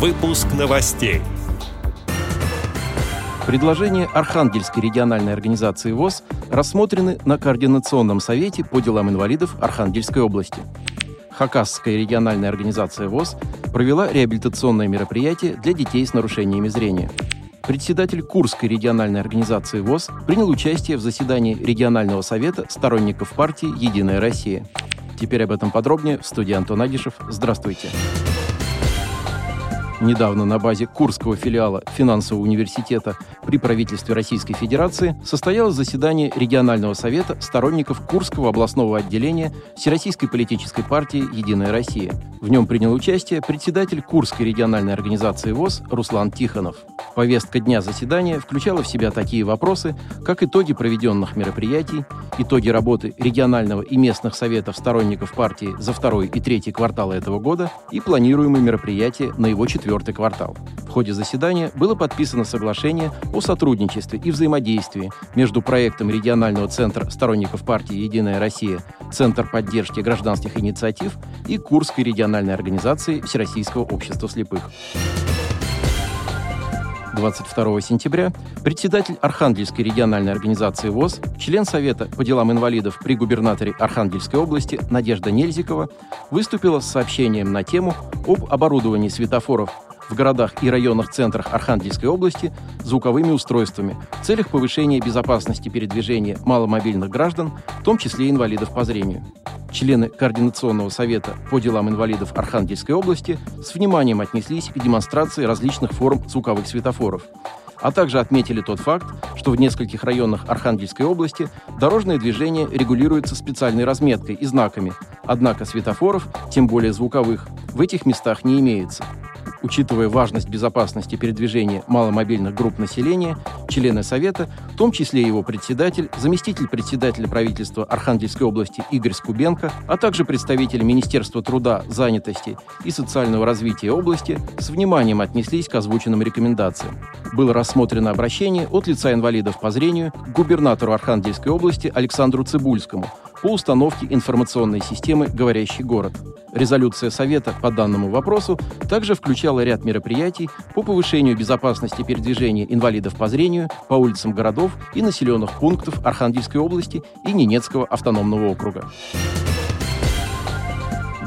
Выпуск новостей. Предложения Архангельской региональной организации ВОЗ рассмотрены на Координационном совете по делам инвалидов Архангельской области. Хакасская региональная организация ВОЗ провела реабилитационное мероприятие для детей с нарушениями зрения. Председатель Курской региональной организации ВОЗ принял участие в заседании регионального совета сторонников партии «Единая Россия». Теперь об этом подробнее в студии Антон Агишев. Здравствуйте. Недавно на базе Курского филиала финансового университета при правительстве Российской Федерации состоялось заседание регионального совета сторонников Курского областного отделения Всероссийской политической партии «Единая Россия». В нем принял участие председатель Курской региональной организации ВОЗ Руслан Тихонов. Повестка дня заседания включала в себя такие вопросы, как итоги проведенных мероприятий, итоги работы регионального и местных советов сторонников партии за второй и третий кварталы этого года и планируемые мероприятия на его четвертый квартал. В ходе заседания было подписано соглашение о сотрудничестве и взаимодействии между проектом регионального центра сторонников партии «Единая Россия» Центр поддержки гражданских инициатив и Курской региональной организации Всероссийского общества слепых. 22 сентября председатель Архангельской региональной организации ВОЗ, член Совета по делам инвалидов при губернаторе Архангельской области Надежда Нельзикова выступила с сообщением на тему об оборудовании светофоров в городах и районных центрах Архангельской области звуковыми устройствами в целях повышения безопасности передвижения маломобильных граждан, в том числе инвалидов по зрению. Члены Координационного совета по делам инвалидов Архангельской области с вниманием отнеслись к демонстрации различных форм звуковых светофоров, а также отметили тот факт, что в нескольких районах Архангельской области дорожное движение регулируется специальной разметкой и знаками, однако светофоров, тем более звуковых, в этих местах не имеется – Учитывая важность безопасности передвижения маломобильных групп населения, члены Совета, в том числе его председатель, заместитель председателя правительства Архангельской области Игорь Скубенко, а также представители Министерства труда, занятости и социального развития области с вниманием отнеслись к озвученным рекомендациям. Было рассмотрено обращение от лица инвалидов по зрению к губернатору Архангельской области Александру Цибульскому по установке информационной системы «Говорящий город». Резолюция Совета по данному вопросу также включала ряд мероприятий по повышению безопасности передвижения инвалидов по зрению по улицам городов и населенных пунктов Архангельской области и Ненецкого автономного округа.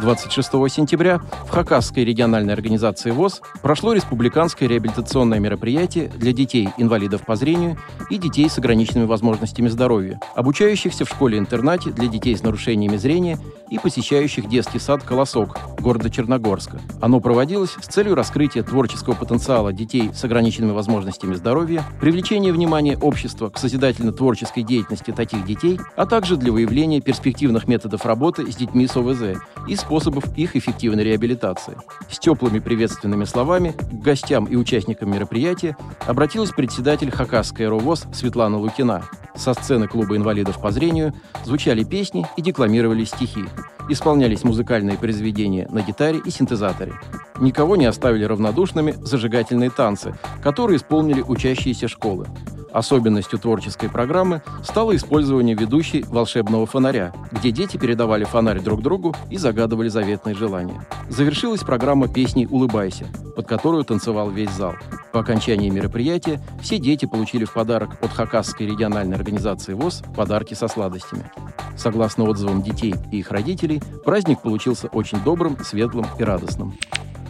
26 сентября в Хакасской региональной организации ВОЗ прошло республиканское реабилитационное мероприятие для детей, инвалидов по зрению и детей с ограниченными возможностями здоровья, обучающихся в школе-интернате для детей с нарушениями зрения и посещающих детский сад «Колосок» города Черногорска. Оно проводилось с целью раскрытия творческого потенциала детей с ограниченными возможностями здоровья, привлечения внимания общества к созидательно-творческой деятельности таких детей, а также для выявления перспективных методов работы с детьми с ОВЗ и с способов их эффективной реабилитации. С теплыми приветственными словами к гостям и участникам мероприятия обратилась председатель Хакасской РОВОЗ Светлана Лукина. Со сцены клуба инвалидов по зрению звучали песни и декламировались стихи. Исполнялись музыкальные произведения на гитаре и синтезаторе. Никого не оставили равнодушными зажигательные танцы, которые исполнили учащиеся школы. Особенностью творческой программы стало использование ведущей волшебного фонаря, где дети передавали фонарь друг другу и загадывали заветные желания. Завершилась программа песней «Улыбайся», под которую танцевал весь зал. По окончании мероприятия все дети получили в подарок от Хакасской региональной организации ВОЗ подарки со сладостями. Согласно отзывам детей и их родителей, праздник получился очень добрым, светлым и радостным.